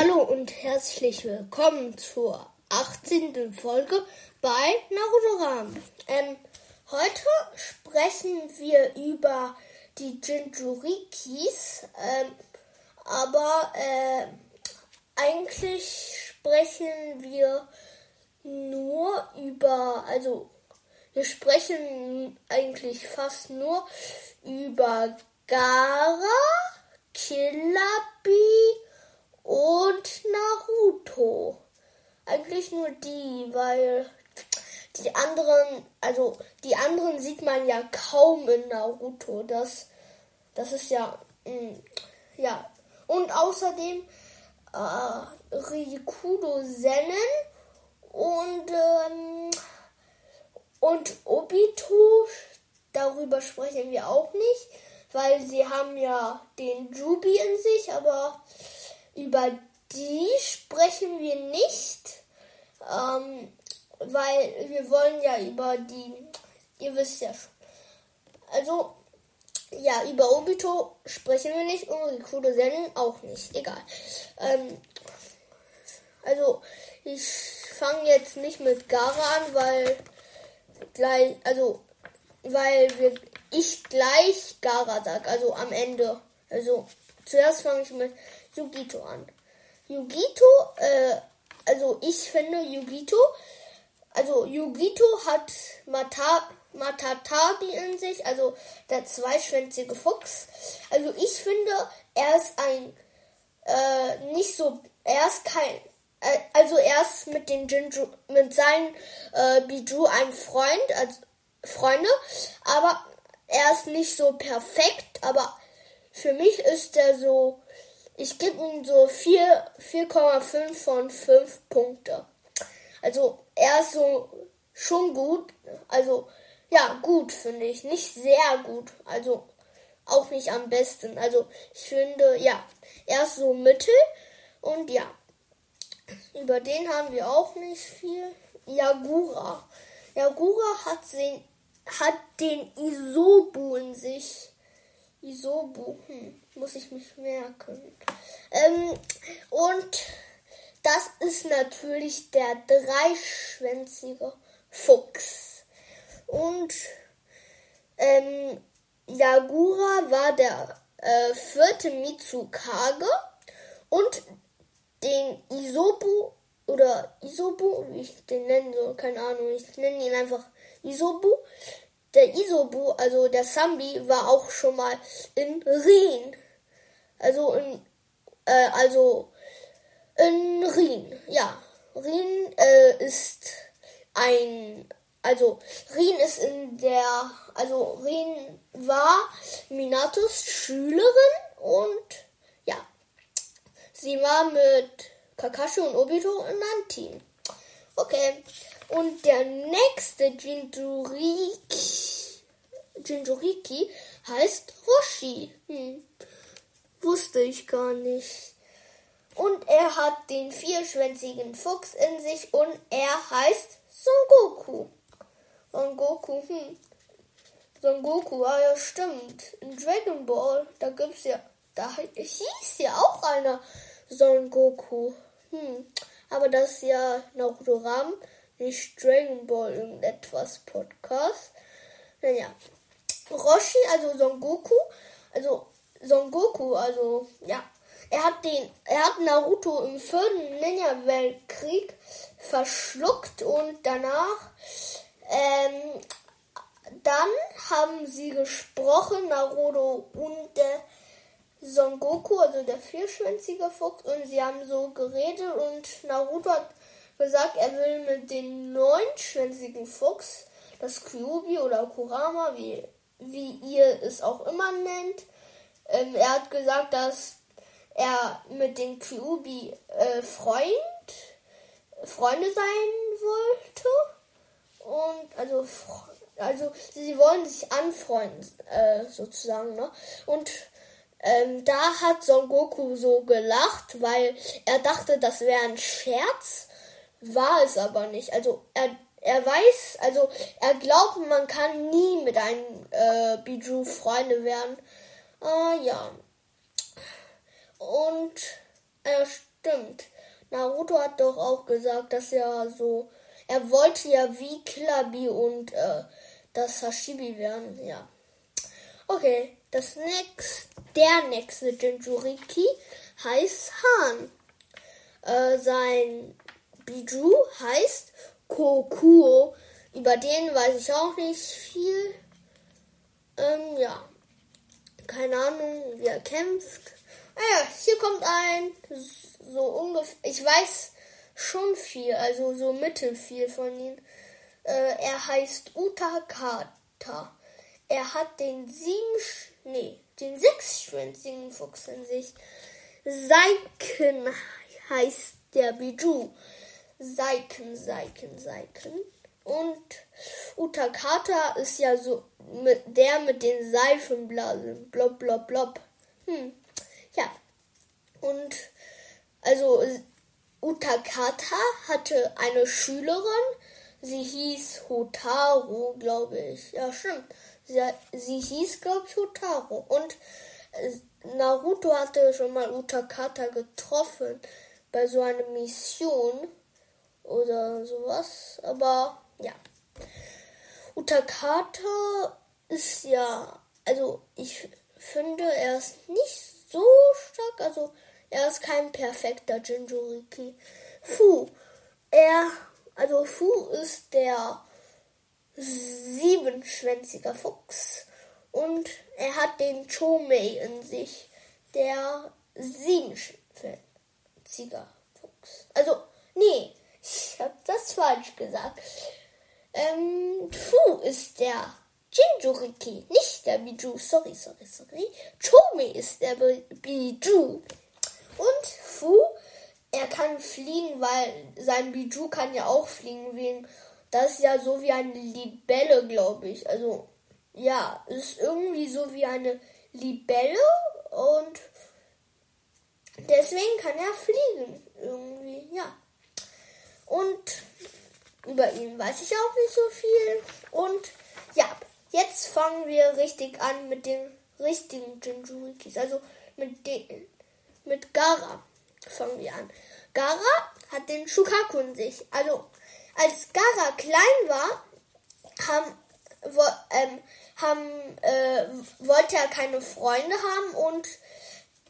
Hallo und herzlich willkommen zur 18. Folge bei Naruto Ram. Ähm, heute sprechen wir über die Jinjurikis, ähm, aber äh, eigentlich sprechen wir nur über, also wir sprechen eigentlich fast nur über Gara, Killer Bee und Naruto. Eigentlich nur die, weil die anderen, also die anderen sieht man ja kaum in Naruto. Das, das ist ja, mh, mm, ja. Und außerdem äh, Rikudo Sennen und ähm, und Obito. Darüber sprechen wir auch nicht, weil sie haben ja den Jubi in sich, aber über die sprechen wir nicht, ähm, weil wir wollen ja über die, ihr wisst ja schon. Also, ja, über Obito sprechen wir nicht und Rikudo Zen auch nicht. Egal. Ähm, also, ich fange jetzt nicht mit Gara an, weil gleich, also, weil wir, ich gleich Gara sag, also am Ende. Also, zuerst fange ich mit Yugito an. Yugito, äh, also ich finde Yugito, also Yugito hat Mata, Matatabi in sich, also der zweischwänzige Fuchs. Also ich finde, er ist ein, äh, nicht so, er ist kein, äh, also er ist mit den Jinju, mit seinen äh, Biju ein Freund, als Freunde, aber er ist nicht so perfekt, aber für mich ist er so ich gebe ihm so 4,5 von 5 Punkte. Also er ist so schon gut. Also ja, gut finde ich. Nicht sehr gut. Also auch nicht am besten. Also ich finde, ja, er ist so mittel. Und ja, über den haben wir auch nicht viel. Yagura. Yagura hat den, hat den Isobu in sich. Isobu, hm, muss ich mich merken. Ähm, und das ist natürlich der dreischwänzige Fuchs. Und ähm, Yagura war der äh, vierte Mitsukage und den Isobu oder Isobu, wie ich den nennen soll, keine Ahnung, ich nenne ihn einfach Isobu. Der Isobu, also der Sambi, war auch schon mal in Rien. Also in äh, also in Rien, ja. Rien äh, ist ein, also Rien ist in der, also Rien war Minatos Schülerin und ja, sie war mit Kakashi und Obito in einem Team. Okay, und der nächste Jinjuriki, Jinjuriki heißt Roshi. Hm wusste ich gar nicht. Und er hat den vierschwänzigen Fuchs in sich und er heißt Son Goku. Son Goku, hm. Son Goku, ah ja, stimmt. In Dragon Ball, da gibt's ja, da hieß ja auch einer Son Goku. Hm. Aber das ist ja Naruto Ram, nicht Dragon Ball irgendetwas Podcast. Naja. Roshi, also Son Goku, also Son Goku, also ja, er hat den, er hat Naruto im vierten Ninja-Weltkrieg verschluckt und danach, ähm, dann haben sie gesprochen, Naruto und der Son Goku, also der vierschwänzige Fuchs, und sie haben so geredet und Naruto hat gesagt, er will mit dem neunschwänzigen Fuchs, das Kyubi oder Kurama, wie, wie ihr es auch immer nennt, ähm, er hat gesagt, dass er mit dem Kyubi äh, Freund, Freunde sein wollte. Und also, also sie wollen sich anfreunden, äh, sozusagen, ne? Und ähm, da hat Son Goku so gelacht, weil er dachte, das wäre ein Scherz. War es aber nicht. Also er, er weiß, also er glaubt, man kann nie mit einem äh, Biju Freunde werden. Äh, ja. Und äh, stimmt. Naruto hat doch auch gesagt, dass er so. Er wollte ja wie Killer und äh, das Hashibi werden, ja. Okay, das nächste, der nächste Jinjuriki heißt Han. Äh, sein Biju heißt Kokuo. Über den weiß ich auch nicht viel. Ähm, ja. Keine Ahnung, wie er kämpft. Naja, ah hier kommt ein, so ungefähr, ich weiß schon viel, also so mittelfiel von ihm. Äh, er heißt Utakata. Er hat den sieben, nee, den sechsschwänzigen Fuchs in sich. Seiken heißt der Biju. Seiken, Seiken, Seiken. Und Utakata ist ja so mit der mit den Seifenblasen. Blob, blob, blob. Hm. Ja. Und also Utakata hatte eine Schülerin, sie hieß Hotaru, glaube ich. Ja, stimmt. Sie, sie hieß, glaube ich, Hotaru. Und äh, Naruto hatte schon mal Utakata getroffen bei so einer Mission oder sowas. Aber ja. Utakata ist ja, also ich finde, er ist nicht so stark. Also er ist kein perfekter Jinjuriki. Fu, er, also Fu ist der siebenschwänziger Fuchs und er hat den Chomei in sich, der siebenschwänziger Fuchs. Also, nee, ich hab das falsch gesagt. Ähm, Fu ist der Jinjuriki, nicht der Biju. Sorry, sorry, sorry. Chomei ist der Biju. Und Fu, er kann fliegen, weil sein Biju kann ja auch fliegen, wegen das ist ja so wie eine Libelle, glaube ich. Also, ja, ist irgendwie so wie eine Libelle und deswegen kann er fliegen. Irgendwie, ja. Und über ihn weiß ich auch nicht so viel. Und ja, jetzt fangen wir richtig an mit den richtigen Jinjurikis. Also mit, den, mit Gara fangen wir an. Gara hat den Shukaku in sich. Also als Gara klein war, haben, wo, ähm, haben, äh, wollte er keine Freunde haben und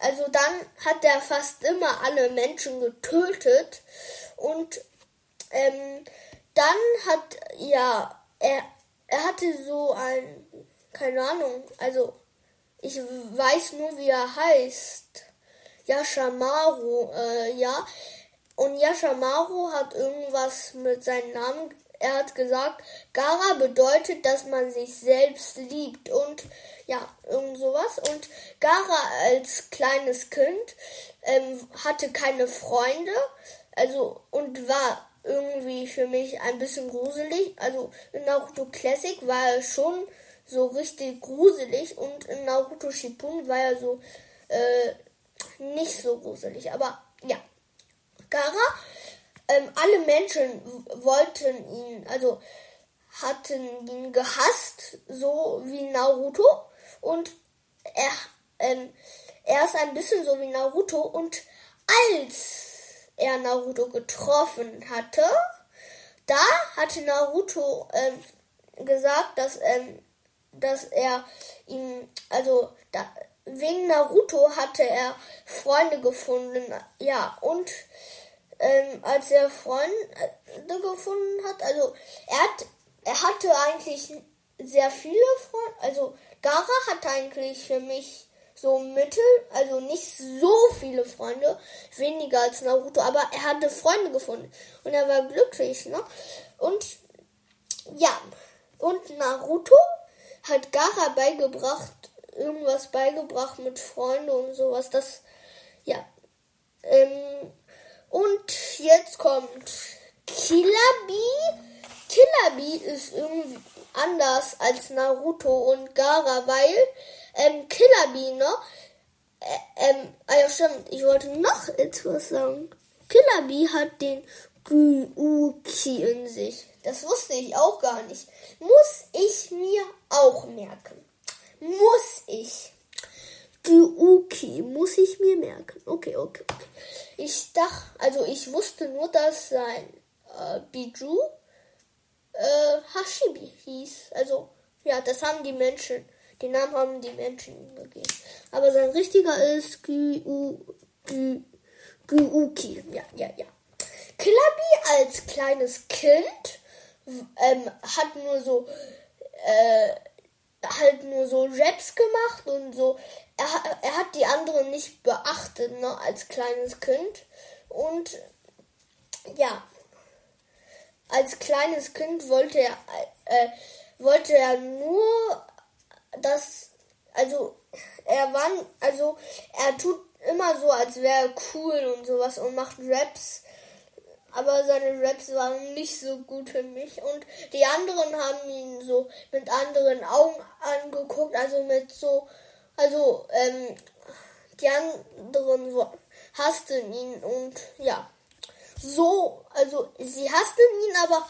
also dann hat er fast immer alle Menschen getötet und ähm, dann hat ja er er hatte so ein keine Ahnung also ich weiß nur wie er heißt Yashamaru äh, ja und Yashamaru hat irgendwas mit seinem Namen. Er hat gesagt, Gara bedeutet, dass man sich selbst liebt und ja, irgend sowas. Und Gara als kleines Kind ähm, hatte keine Freunde, also und war irgendwie für mich ein bisschen gruselig. Also in Naruto Classic war er schon so richtig gruselig und in Naruto Shippuden war er so äh, nicht so gruselig. Aber ja, Gara. Ähm, alle Menschen wollten ihn, also hatten ihn gehasst, so wie Naruto. Und er, ähm, er ist ein bisschen so wie Naruto. Und als er Naruto getroffen hatte, da hatte Naruto ähm, gesagt, dass, ähm, dass er ihn, also da, wegen Naruto hatte er Freunde gefunden. Ja, und ähm, als er Freunde gefunden hat. Also er hat, er hatte eigentlich sehr viele Freunde. Also Gara hatte eigentlich für mich so mittel, also nicht so viele Freunde, weniger als Naruto, aber er hatte Freunde gefunden und er war glücklich, ne? Und ja, und Naruto hat Gara beigebracht, irgendwas beigebracht mit Freunden und sowas. Das, ja, ähm, und jetzt kommt. Killer Bee ist irgendwie anders als Naruto und Gara, weil ähm, Killer Bee, ne? Äh, ähm, ah ja, stimmt, ich wollte noch etwas sagen. Killer hat den Gyuki in sich. Das wusste ich auch gar nicht. Muss ich mir auch merken. Muss ich. Gyuki muss ich mir merken. Okay, okay, okay. Ich dachte, also ich wusste nur, dass sein äh, Biju äh, Hashibi hieß. Also, ja, das haben die Menschen, den Namen haben die Menschen ihm gegeben. Aber sein richtiger ist Gyu, Gyu, Gyuki. Ja, ja, ja. Killabi als kleines Kind ähm, hat nur so äh, halt nur so Raps gemacht und so. Er, er hat die anderen nicht beachtet, ne, als kleines Kind. Und ja, als kleines Kind wollte er, äh, wollte er nur das, also er war, also er tut immer so, als wäre er cool und sowas und macht Raps aber seine Raps waren nicht so gut für mich. Und die anderen haben ihn so mit anderen Augen angeguckt, also mit so, also, ähm, die anderen so, hassten ihn und ja, so, also sie hassten ihn, aber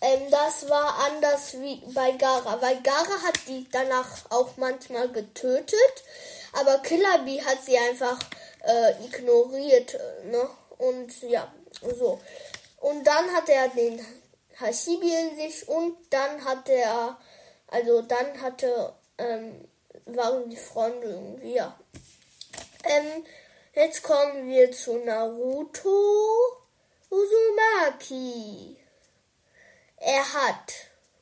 ähm, das war anders wie bei Gara, weil Gara hat die danach auch manchmal getötet, aber Killer hat sie einfach äh, ignoriert, ne? Und ja, so. Und dann hat er den Hashibi in sich und dann hat er, also dann hatte, ähm, waren die Freunde irgendwie, ja. Ähm, jetzt kommen wir zu Naruto Uzumaki. Er hat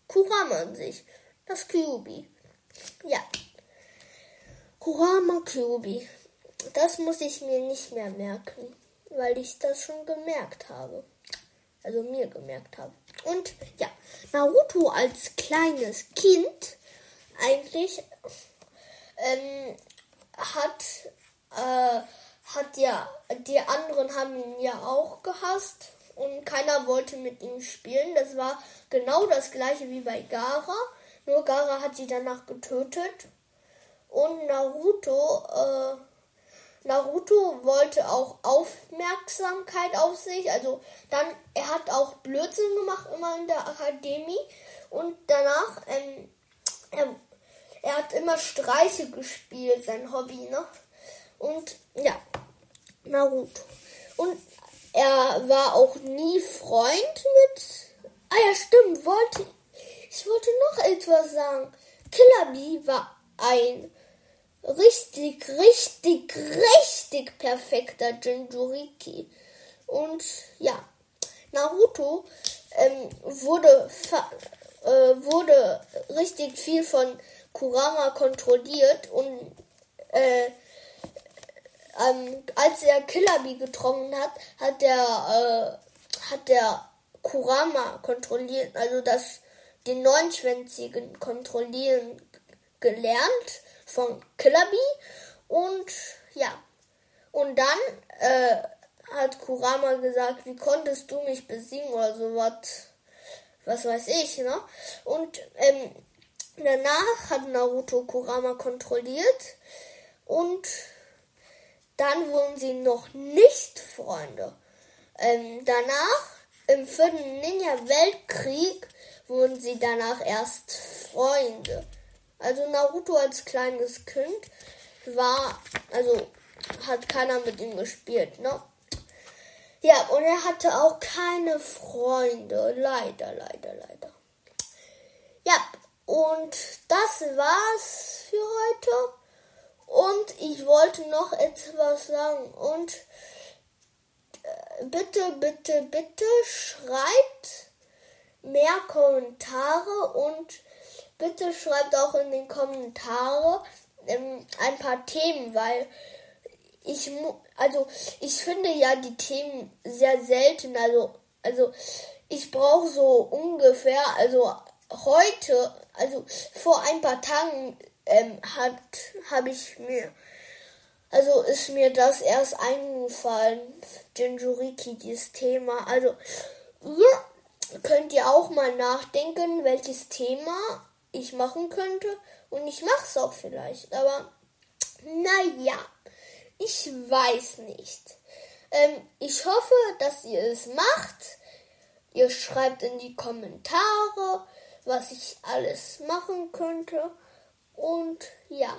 Kurama in sich, das Kyubi. Ja. Kurama Kyubi. Das muss ich mir nicht mehr merken weil ich das schon gemerkt habe. Also mir gemerkt habe. Und ja, Naruto als kleines Kind eigentlich ähm, hat, äh, hat ja, die anderen haben ihn ja auch gehasst und keiner wollte mit ihm spielen. Das war genau das gleiche wie bei Gara. Nur Gara hat sie danach getötet. Und Naruto, äh, Naruto wollte auch Aufmerksamkeit auf sich. Also dann, er hat auch Blödsinn gemacht immer in der Akademie. Und danach, ähm, er, er hat immer Streiche gespielt, sein Hobby, ne? Und ja, Naruto. Und er war auch nie Freund mit. Ah ja, stimmt, wollte. Ich wollte noch etwas sagen. Killer Bee war ein richtig, richtig, richtig perfekter Jinjuriki. Und ja, Naruto ähm, wurde, äh, wurde richtig viel von Kurama kontrolliert und äh, ähm, als er Killabi getroffen hat, hat der, äh, hat der Kurama kontrolliert, also das den neunschwänzigen kontrollieren gelernt von Killaby. Und ja, und dann äh, hat Kurama gesagt, wie konntest du mich besiegen oder sowas, was weiß ich, ne? Und ähm, danach hat Naruto Kurama kontrolliert und dann wurden sie noch nicht Freunde. Ähm, danach, im vierten Ninja-Weltkrieg, wurden sie danach erst Freunde. Also Naruto als kleines Kind war, also hat keiner mit ihm gespielt, ne? Ja, und er hatte auch keine Freunde. Leider, leider, leider. Ja, und das war's für heute. Und ich wollte noch etwas sagen. Und äh, bitte, bitte, bitte schreibt mehr Kommentare und bitte schreibt auch in den Kommentare ähm, ein paar Themen, weil ich also ich finde ja die Themen sehr selten. Also also ich brauche so ungefähr also heute also vor ein paar Tagen ähm, hat habe ich mir also ist mir das erst eingefallen, Jinjuriki, dieses Thema. Also ihr könnt ihr auch mal nachdenken, welches Thema ich machen könnte. Und ich mache es auch vielleicht. Aber naja, ich weiß nicht. Ähm, ich hoffe, dass ihr es macht. Ihr schreibt in die Kommentare, was ich alles machen könnte. Und ja,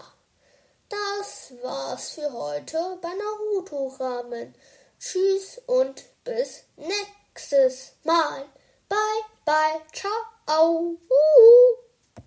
das war's für heute bei Naruto Ramen. Tschüss und bis nächstes Mal. Bye, bye, ciao.